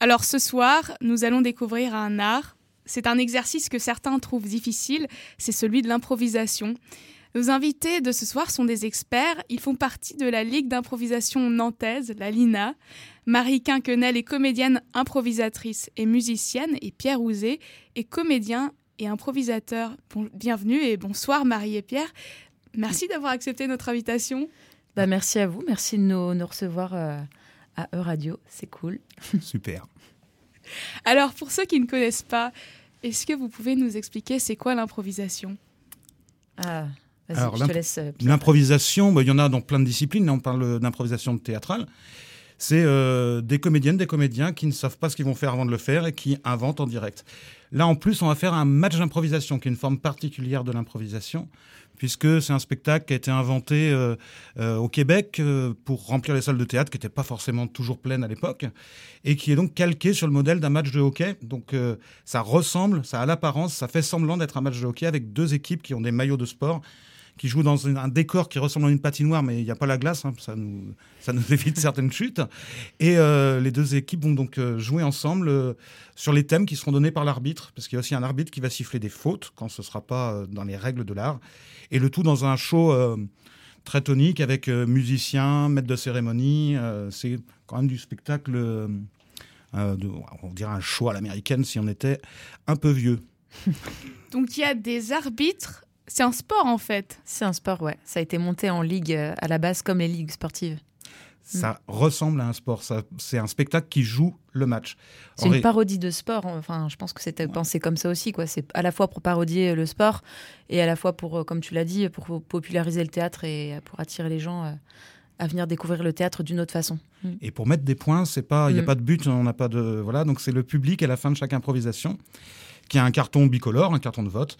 Alors ce soir, nous allons découvrir un art. C'est un exercice que certains trouvent difficile, c'est celui de l'improvisation. Nos invités de ce soir sont des experts. Ils font partie de la Ligue d'improvisation nantaise, la LINA. Marie Quinquenel est comédienne, improvisatrice et musicienne, et Pierre Ouzé est comédien et improvisateur. Bon- bienvenue et bonsoir Marie et Pierre. Merci d'avoir accepté notre invitation. Bah, merci à vous, merci de nous, nous recevoir euh, à E-Radio, c'est cool. Super. Alors pour ceux qui ne connaissent pas, est-ce que vous pouvez nous expliquer c'est quoi l'improvisation? Ah, Alors, je te l'imp- laisse. euh. L'improvisation, bah, il y en a dans plein de disciplines. Là, on parle d'improvisation théâtrale. C'est euh, des comédiennes, des comédiens qui ne savent pas ce qu'ils vont faire avant de le faire et qui inventent en direct. Là, en plus, on va faire un match d'improvisation, qui est une forme particulière de l'improvisation, puisque c'est un spectacle qui a été inventé euh, euh, au Québec euh, pour remplir les salles de théâtre, qui n'étaient pas forcément toujours pleines à l'époque, et qui est donc calqué sur le modèle d'un match de hockey. Donc, euh, ça ressemble, ça a l'apparence, ça fait semblant d'être un match de hockey avec deux équipes qui ont des maillots de sport qui jouent dans un décor qui ressemble à une patinoire, mais il n'y a pas la glace, hein, ça, nous, évite certaines chutes. Et euh, les deux équipes vont donc euh, jouer ensemble euh, sur les thèmes qui seront donnés par l'arbitre, parce qu'il y a aussi un arbitre qui va siffler des fautes quand ce ne sera pas dans les règles de l'art. Et le tout dans un show très tonique avec musiciens, maîtres de cérémonie. C'est quand même du spectacle, de, on dirait un show à l'américaine si on était un peu vieux. Donc il y a des arbitres, c'est un sport en fait. C'est un sport, ouais. Ça a été monté en ligue euh, à la base comme les ligues sportives. Ça ressemble à un sport. Ça- C'est un spectacle qui joue le match. C'est une ré- parodie de sport. Enfin, je pense que c'était pensé comme ça aussi, quoi. C'est à la fois pour parodier le sport et à la fois pour, euh, comme tu l'as dit, pour populariser le théâtre et euh, pour attirer les gens à venir découvrir le théâtre d'une autre façon. Mm. Et pour mettre des points, c'est pas, il n'y a Mm. pas de but, on n'a pas de, voilà. Donc c'est le public à la fin de chaque improvisation qui a un carton bicolore, un carton de vote,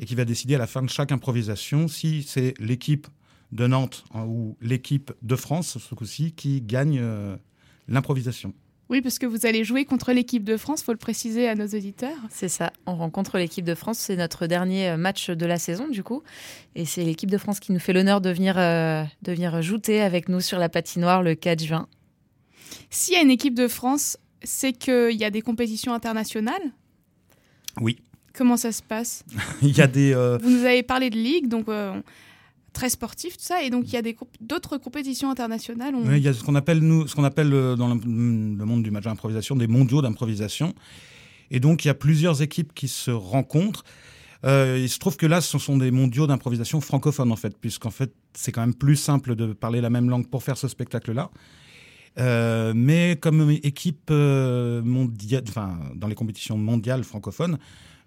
et qui va décider à la fin de chaque improvisation si c'est l'équipe de Nantes hein, ou l'équipe de France, ce coup-ci, qui gagne euh, l'improvisation. Oui, parce que vous allez jouer contre l'équipe de France, faut le préciser à nos auditeurs. C'est ça. On rencontre l'équipe de France. C'est notre dernier euh, match de la saison, du coup. Et c'est l'équipe de France qui nous fait l'honneur de venir, euh, de venir jouer avec nous sur la patinoire le 4 juin. S'il y a une équipe de France, c'est qu'il y a des compétitions internationales? Oui, Comment ça se passe il y a des, euh, Vous nous avez parlé de ligue, donc euh, très sportif, tout ça, et donc il y a des comp- d'autres compétitions internationales. on- Oui, il y a ce qu'on appelle, nous, ce qu'on appelle euh, dans le, le monde du match d'improvisation des mondiaux d'improvisation. Et donc, il y a plusieurs équipes qui se rencontrent. Il se trouve que là, ce sont des mondiaux d'improvisation francophones, en fait, puisqu'en fait, c'est quand même plus simple de parler la même langue pour faire ce spectacle-là. Euh, mais comme équipe euh, mondiale, enfin, dans les compétitions mondiales francophones,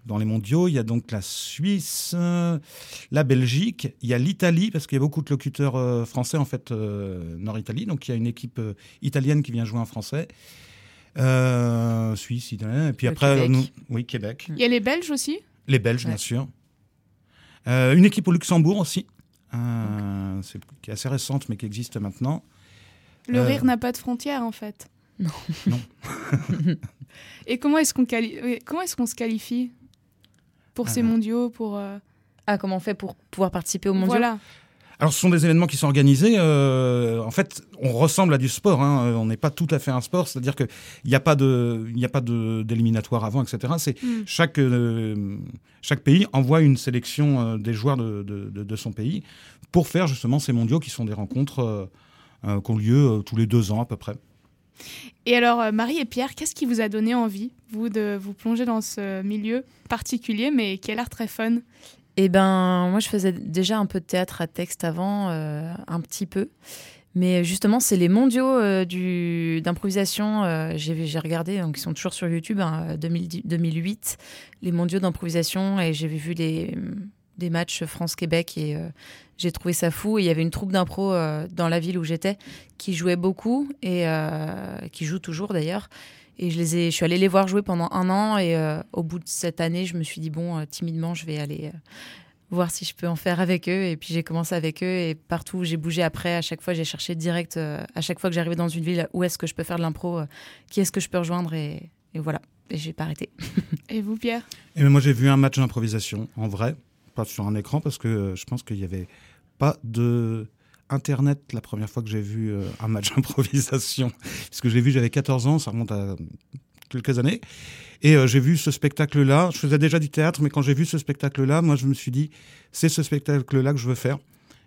dans les mondiaux, il y a donc la Suisse, euh, la Belgique, il y a l'Italie, parce qu'il y a beaucoup de locuteurs euh, français, en fait, euh, Nord-Italie. Donc, il y a une équipe italienne qui vient jouer en français. Euh, Suisse, italien. Et puis Le après, Québec. nous- oui, Québec. Il y a les Belges aussi? Les Belges, Ouais. bien sûr. Euh, une équipe au Luxembourg aussi, euh, qui est assez récente, mais qui existe maintenant. Le rire n'a pas de frontières en fait. Non. Non. Et comment est-ce qu'on quali- qu'on se qualifie? Pour ces Alors. mondiaux pour euh, Ah, comment on fait pour pouvoir participer au mondiaux voilà Alors, ce sont des événements qui sont organisés. euh, en fait, on ressemble à du sport. hein, on n'est pas tout à fait un sport. C'est-à-dire qu'il n'y a pas de, il n'y a pas de d'éliminatoire avant, etc. C'est Hmm. chaque euh, chaque pays envoie une sélection euh, des joueurs de, de, de- de son pays pour faire justement ces mondiaux qui sont des rencontres euh, euh, qui ont lieu euh, tous les deux ans à peu près. Et alors euh, Marie et Pierre, qu'est-ce qui vous a donné envie vous de vous plonger dans ce milieu particulier mais qui a l'air très fun? Eh ben, moi, je faisais déjà un peu de théâtre à texte avant, euh, un petit peu. Mais justement, c'est les mondiaux euh, d'improvisation. j'ai j'ai regardé, donc ils sont toujours sur YouTube, hein, 2010 2008, les mondiaux d'improvisation, et j'ai vu des, des matchs France-Québec et euh, j'ai trouvé ça fou. Et il y avait une troupe d'impro euh, dans la ville où j'étais qui jouait beaucoup et euh, qui joue toujours d'ailleurs. Et je les ai, je suis allée les voir jouer pendant un an et euh, au bout de cette année, je me suis dit bon, euh, timidement, je vais aller euh, voir si je peux en faire avec eux. Et puis j'ai commencé avec eux et partout où j'ai bougé après, à chaque fois, j'ai cherché direct, euh, à chaque fois que j'arrivais dans une ville, où est-ce que je peux faire de l'impro, euh, qui est-ce que je peux rejoindre et, et voilà. Et j'ai pas arrêté. Et vous, Pierre? Et moi, j'ai vu un match d'improvisation en vrai, pas sur un écran, parce que euh, je pense qu'il n'y avait pas de internet la première fois que j'ai vu euh, un match d'improvisation. Puisque je l'ai vu, j'avais 14 ans, ça remonte à quelques années. Et euh, j'ai vu ce spectacle-là. Je faisais déjà du théâtre, mais quand j'ai vu ce spectacle-là, moi, je me suis dit, c'est ce spectacle-là que je veux faire.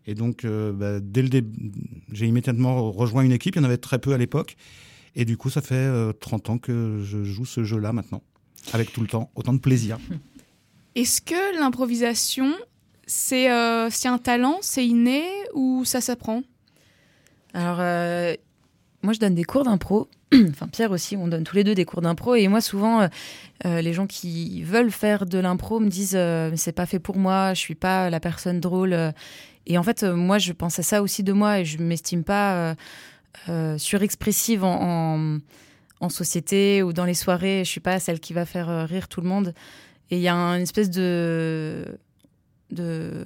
Et donc, bah, dès le début, j'ai immédiatement rejoint une équipe. Il y en avait très peu à l'époque. Et du coup, ça fait euh, 30 ans que je joue ce jeu-là maintenant. Avec tout le temps, autant de plaisir. Est-ce que l'improvisation, c'est euh, c'est un talent, c'est inné ou ça s'apprend? Alors, euh, moi, je donne des cours d'impro. enfin, Pierre aussi, on donne tous les deux des cours d'impro. Et moi, souvent, euh, les gens qui veulent faire de l'impro me disent c'est pas fait pour moi, je suis pas la personne drôle. Et en fait, moi, je pense à ça aussi de moi et je m'estime pas surexpressive en, en, société ou dans les soirées. Je suis pas celle qui va faire rire tout le monde. Et il y a une espèce de. de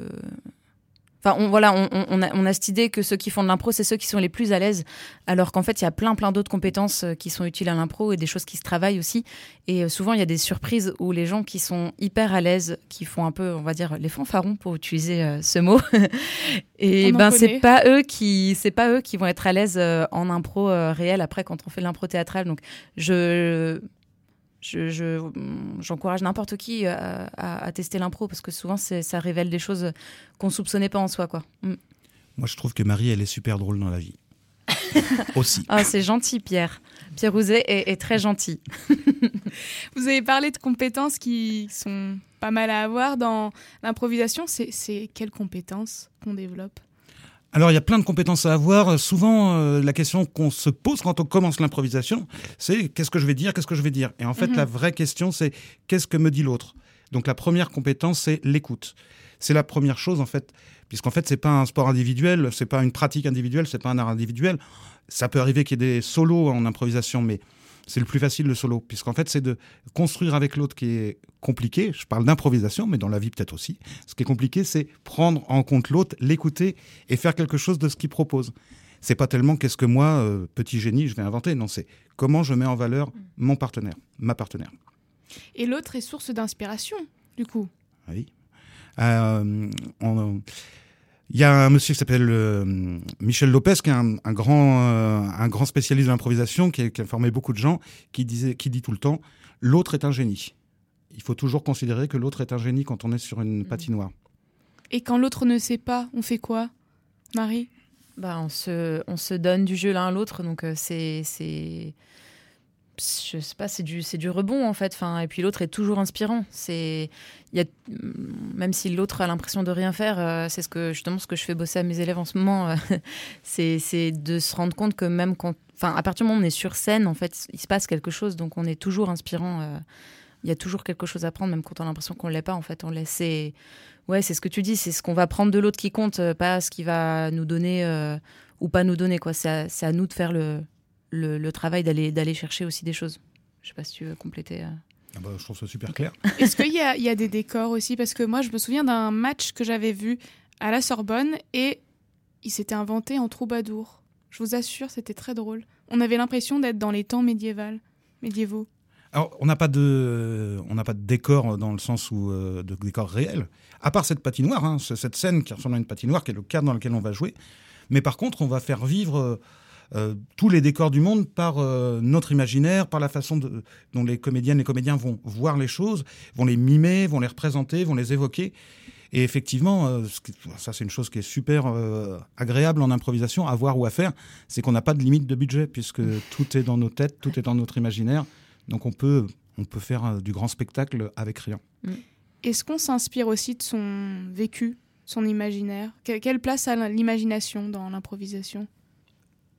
Enfin, on, voilà, on, a, on a cette idée que ceux qui font de l'impro, c'est ceux qui sont les plus à l'aise, alors qu'en fait, il y a plein, plein d'autres compétences euh, qui sont utiles à l'impro et des choses qui se travaillent aussi. Et euh, souvent, il y a des surprises où les gens qui sont hyper à l'aise, qui font un peu, on va dire, les fanfarons pour utiliser euh, ce mot, et ben c'est pas eux qui, c'est pas eux qui vont être à l'aise euh, en impro euh, réel après quand on fait de l'impro théâtrale. Donc, je je- je- j'encourage n'importe qui euh, à, à tester l'impro parce que souvent ça révèle des choses qu'on soupçonnait pas en soi quoi. Mm. Moi, je trouve que Marie, elle est super drôle dans la vie. Aussi. Ah c'est gentil Pierre. Pierre Rouzet est, est très gentil. Vous avez parlé de compétences qui sont pas mal à avoir dans l'improvisation. C'est c'est quelles compétences qu'on développe? Alors, il y a plein de compétences à avoir. Souvent, euh, la question qu'on se pose quand on commence l'improvisation, c'est qu'est-ce que je vais dire, qu'est-ce que je vais dire? Et en fait, Mhm. la vraie question, c'est qu'est-ce que me dit l'autre? Donc, la première compétence, c'est l'écoute. C'est la première chose, en fait, puisqu'en fait, c'est pas un sport individuel, c'est pas une pratique individuelle, c'est pas un art individuel. Ça peut arriver qu'il y ait des solos en improvisation, mais c'est le plus facile le solo, puisqu'en fait, c'est de construire avec l'autre qui est compliqué. Je parle d'improvisation, mais dans la vie peut-être aussi. Ce qui est compliqué, c'est prendre en compte l'autre, l'écouter et faire quelque chose de ce qu'il propose. C'est pas tellement qu'est-ce que moi, euh, petit génie, je vais inventer. Non, c'est comment je mets en valeur mon partenaire, ma partenaire. Et l'autre est source d'inspiration, du coup. Oui. Euh, on- Il y a un monsieur qui s'appelle euh, Michel Lopez, qui est un, un grand, euh, un grand spécialiste de l'improvisation, qui, a- qui a formé beaucoup de gens, qui, disait, qui dit tout le temps l'autre est un génie. Il faut toujours considérer que l'autre est un génie quand on est sur une patinoire. Et quand l'autre ne sait pas, on fait quoi Marie? Bah on se on se donne du jeu l'un à l'autre donc euh, c'est c'est je sais pas c'est du c'est du rebond en fait. Enfin et puis l'autre est toujours inspirant. C'est y a même si l'autre a l'impression de rien faire euh, c'est ce que justement ce que je fais bosser à mes élèves en ce moment euh, c'est de se rendre compte que même quand enfin à partir du moment où on est sur scène en fait il se passe quelque chose. Donc on est toujours inspirant euh, il y a toujours quelque chose à prendre même quand on a l'impression qu'on l'est pas en fait. On laisse c'est ouais c'est ce que tu dis c'est ce qu'on va prendre de l'autre qui compte pas ce qui va nous donner ou pas nous donner quoi. C'est c'est à nous de faire le le, le travail d'aller d'aller chercher aussi des choses je sais pas si tu veux compléter euh. Ah bah, je trouve ça super clair. Est-ce qu'il y y a des décors aussi? Parce que moi, je me souviens d'un match que j'avais vu à la Sorbonne et il s'était inventé en troubadour. Je vous assure, c'était très drôle. On avait l'impression d'être dans les temps médiévaux. médiévaux. Alors, on n'a pas de, on n'a pas de décor dans le sens où euh, de décor réel, à part cette patinoire, hein, c'est cette scène qui ressemble à une patinoire, qui est le cadre dans lequel on va jouer. Mais par contre, on va faire vivre euh, tous les décors du monde par euh, notre imaginaire, par la façon de- dont les comédiennes et comédiens vont voir les choses, vont les mimer, vont les représenter, vont les évoquer. Et effectivement, euh, ça c'est une chose qui est super euh, agréable en improvisation, à voir ou à faire, c'est qu'on n'a pas de limite de budget, puisque tout est dans nos têtes, tout est dans notre imaginaire. Donc on peut, on peut faire euh, du grand spectacle avec rien. Est-ce qu'on s'inspire aussi de son vécu, son imaginaire? Que- Quelle place a l'imagination dans l'improvisation?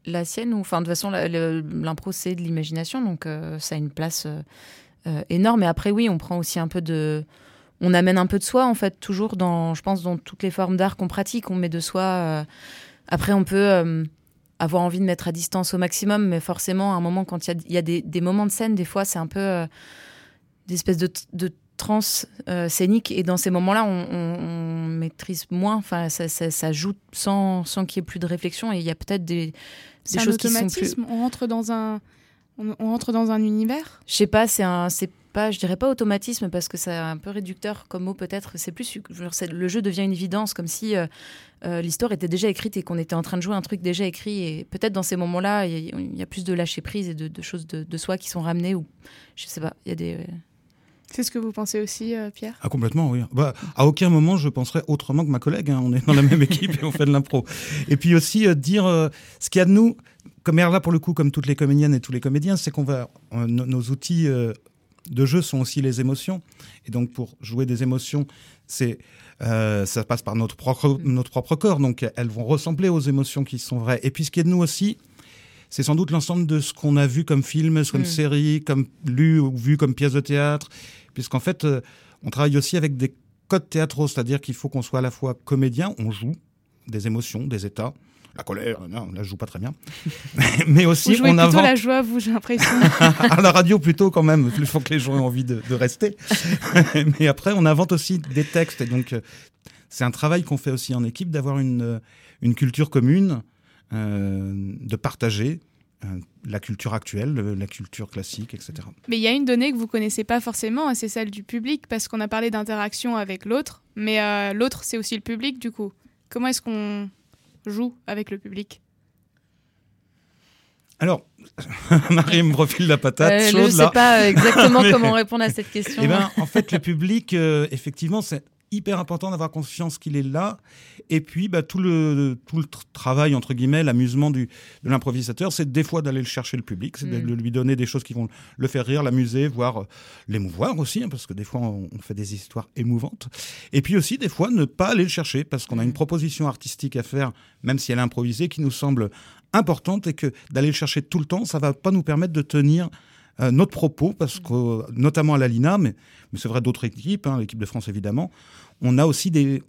La sienne ou enfin de toute façon l'impro c'est de l'imagination donc euh, ça a une place euh, euh, énorme. Et après oui on prend aussi un peu de on amène un peu de soi en fait toujours dans je pense dans toutes les formes d'art qu'on pratique. On met de soi après on peut avoir envie de mettre à distance au maximum mais forcément à un moment quand il y a, y a des, moments de scène des fois c'est un peu euh, des espèces de, de trans euh, scénique et dans ces moments-là, on, on- on maîtrise moins. Enfin, ça, ça, ça joue sans, sans qu'il y ait plus de réflexion et il y a peut-être des, des C'est un choses qui sont plus. automatisme. On rentre dans un, on, on rentre dans un univers? Je sais pas, c'est un, c'est pas, je dirais pas automatisme parce que c'est un peu réducteur comme mot peut-être. C'est plus, le jeu devient une évidence, comme si euh, euh, l'histoire était déjà écrite et qu'on était en train de jouer un truc déjà écrit. Et peut-être dans ces moments-là, il y, a- il y a plus de lâcher prise et de, de choses de, de soi qui sont ramenées ou je sais pas. Il y a des. C'est ce que vous pensez aussi, euh, Pierre Ah, complètement, oui. Bah, à aucun moment, je penserais autrement que ma collègue. hein. On est dans la même équipe et on fait de l'impro. Et puis aussi, euh, dire euh, ce qu'il y a de nous, comme là, pour le coup, comme toutes les comédiennes et tous les comédiens, c'est qu'on va. nos, nos outils de jeu sont aussi les émotions. Et donc, pour jouer des émotions, c'est. euh, ça passe par notre propre, notre propre corps, donc elles vont ressembler aux émotions qui sont vraies. Et puis ce qui est de nous aussi, c'est sans doute l'ensemble de ce qu'on a vu comme film, comme Mm. série, comme lu ou vu comme pièce de théâtre, puisqu'en fait, euh, on travaille aussi avec des codes théâtraux, c'est-à-dire qu'il faut qu'on soit à la fois comédien, on joue des émotions, des états, la colère, non, là je joue pas très bien, mais Vous aussi jouez on plutôt invente la joie, vous, j'ai l'impression. à la radio plutôt quand même, il faut que les gens aient envie de, de rester. Mais après, on invente aussi des textes. Et donc, euh, c'est un travail qu'on fait aussi en équipe, d'avoir une, euh, une culture commune, euh, de partager euh, la culture actuelle, le- la culture classique, etc. Mais il y a une donnée que vous connaissez pas forcément, et c'est celle du public, parce qu'on a parlé d'interaction avec l'autre, mais euh, l'autre, c'est aussi le public, du coup. Comment est-ce qu'on joue avec le public? Alors, Marie me refile la patate Euh, je chaude sais là. pas euh, exactement Mais- comment répondre à cette question. Eh ben, en fait, le public, euh, effectivement, c'est hyper important d'avoir conscience qu'il est là. Et puis, bah, tout le, tout le tr- travail, entre guillemets, l'amusement du, de l'improvisateur, c'est des fois d'aller le chercher le public, c'est de Mm. de lui donner des choses qui vont le faire rire, l'amuser, voire euh, l'émouvoir aussi, hein, parce que des fois, on, on fait des histoires émouvantes. Et puis aussi, des fois, ne pas aller le chercher, parce qu'on a une proposition artistique à faire, même si elle est improvisée, qui nous semble importante et que d'aller le chercher tout le temps, ça va pas nous permettre de tenir euh, notre propos, parce que, euh, notamment à la Lina, mais, mais c'est vrai d'autres équipes, hein, l'équipe de France évidemment, on a aussi des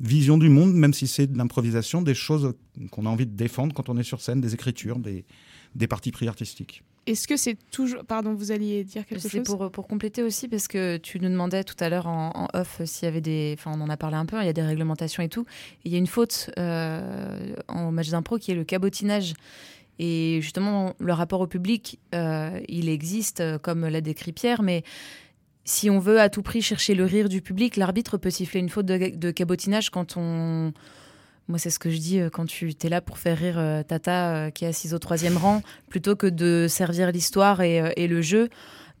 visions du monde, même si c'est de l'improvisation, des choses qu'on a envie de défendre quand on est sur scène, des écritures, des, des parties pris artistiques. Est-ce que c'est toujours... Pardon, vous alliez dire quelque C'est chose? pour, pour compléter aussi, parce que tu nous demandais tout à l'heure en, en off s'il y avait des. Enfin, on en a parlé un peu, il y a des réglementations et tout. Et Il y a une faute euh, en match d'impro qui est le cabotinage. Et justement, le rapport au public, euh, il existe, euh, comme l'a décrit Pierre, mais si on veut à tout prix chercher le rire du public, l'arbitre peut siffler une faute de, de cabotinage quand on. Moi, c'est ce que je dis euh, quand tu es là pour faire rire euh, Tata euh, qui est assise au troisième rang, plutôt que de servir l'histoire et, et le jeu.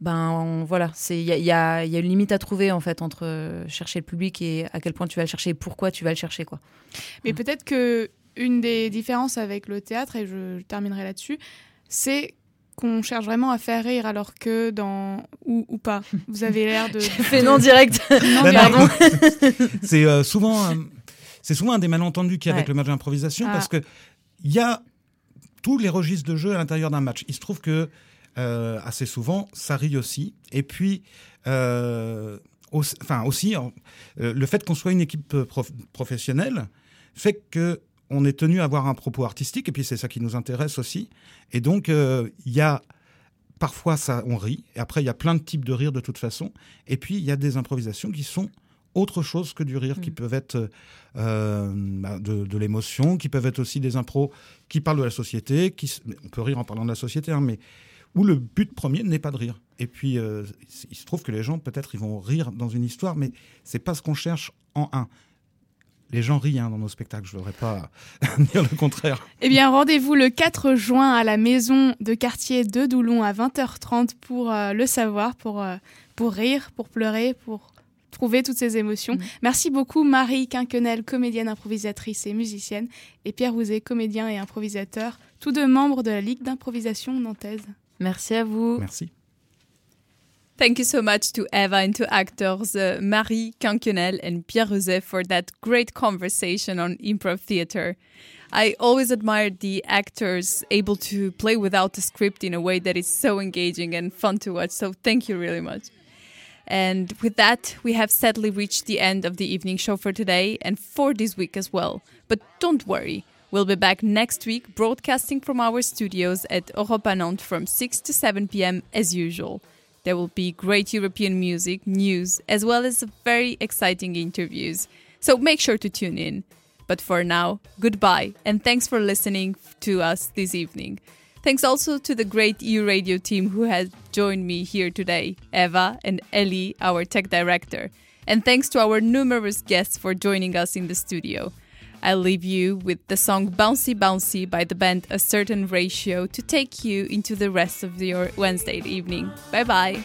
Ben on- voilà, il y y y a une limite à trouver en fait entre chercher le public et à quel point tu vas le chercher et pourquoi tu vas le chercher quoi. Mais peut-être que une des différences avec le théâtre, et je terminerai là-dessus, c'est qu'on cherche vraiment à faire rire alors que dans... Ou, ou pas. Vous avez l'air de... Fais non direct. Non, Ben pardon. c'est euh, souvent, euh, c'est souvent un des malentendus qu'il y a avec le match d'improvisation, Ah. parce que il y a tous les registres de jeu à l'intérieur d'un match. Il se trouve que euh, assez souvent, ça rit aussi. Et puis, euh, aussi, enfin aussi, euh, le fait qu'on soit une équipe prof- professionnelle fait que on est tenu à avoir un propos artistique, et puis c'est ça qui nous intéresse aussi. Et donc, euh, il y a parfois ça, on rit, et après il y a plein de types de rire de toute façon, et puis il y a des improvisations qui sont autre chose que du rire, qui peuvent être euh, bah, de, de l'émotion, qui peuvent être aussi des impros qui parlent de la société, qui, on peut rire en parlant de la société, hein, mais où le but premier n'est pas de rire. Et puis, euh, il se trouve que les gens, peut-être, ils vont rire dans une histoire, mais c'est pas ce qu'on cherche en un. Les gens rient hein, dans nos spectacles, je ne voudrais pas dire le contraire. Eh bien, rendez-vous le 4 juin à la maison de quartier de Doulon à 20h30 pour euh, le savoir, pour, euh, pour rire, pour pleurer, pour trouver toutes ces émotions. Mm. Merci beaucoup Marie Quinquenel, comédienne, improvisatrice et musicienne, et Pierre Rouzet, comédien et improvisateur, tous deux membres de la Ligue d'improvisation nantaise. Merci à vous. Merci. Thank you so much to Eva and to actors uh, Marie Canquenel and Pierre Rouzet for that great conversation on improv theater. I always admired the actors able to play without a script in a way that is so engaging and fun to watch. So thank you really much. And with that, we have sadly reached the end of the evening show for today and for this week as well. But don't worry, we'll be back next week broadcasting from our studios at Europa Nantes from 6 to 7 p.m. as usual. There will be great European music, news, as well as very exciting interviews. So make sure to tune in. But for now, goodbye and thanks for listening to us this evening. Thanks also to the great EU Radio team who has joined me here today, Eva and Ellie, our tech director. And thanks to our numerous guests for joining us in the studio. I'll leave you with the song Bouncy Bouncy by the band A Certain Ratio to take you into the rest of your Wednesday evening. Bye bye.